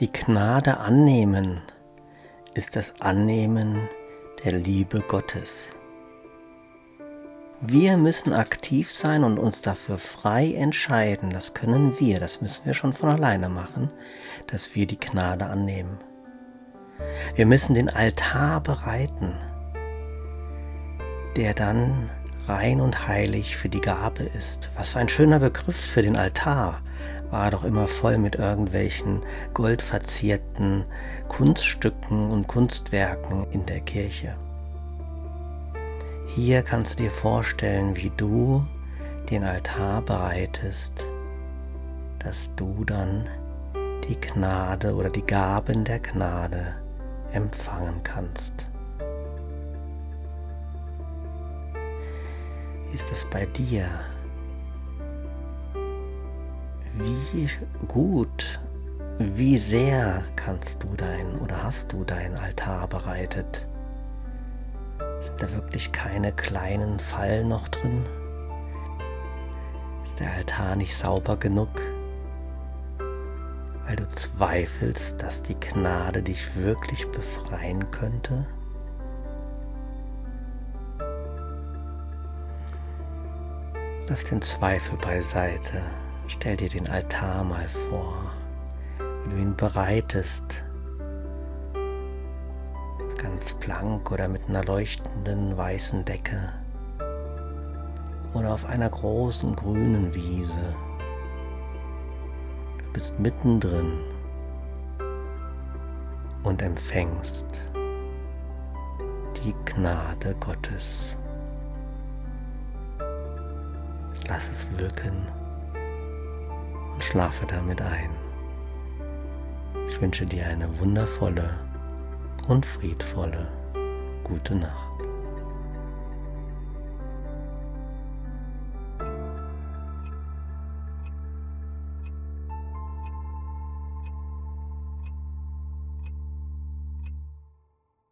Die Gnade annehmen ist das Annehmen der Liebe Gottes. Wir müssen aktiv sein und uns dafür frei entscheiden. Das können wir, das müssen wir schon von alleine machen, dass wir die Gnade annehmen. Wir müssen den Altar bereiten, der dann rein und heilig für die Gabe ist. Was für ein schöner Begriff für den Altar. War doch immer voll mit irgendwelchen goldverzierten Kunststücken und Kunstwerken in der Kirche. Hier kannst du dir vorstellen, wie du den Altar bereitest, dass du dann die Gnade oder die Gaben der Gnade empfangen kannst. Ist es bei dir? Wie gut, wie sehr kannst du dein oder hast du deinen Altar bereitet? Sind da wirklich keine kleinen Fallen noch drin? Ist der Altar nicht sauber genug? Weil du zweifelst, dass die Gnade dich wirklich befreien könnte? Lass den Zweifel beiseite. Stell dir den Altar mal vor, wie du ihn bereitest ganz blank oder mit einer leuchtenden weißen Decke oder auf einer großen grünen Wiese. Du bist mittendrin und empfängst die Gnade Gottes. Lass es wirken und schlafe damit ein. Ich wünsche dir eine wundervolle und friedvolle gute Nacht.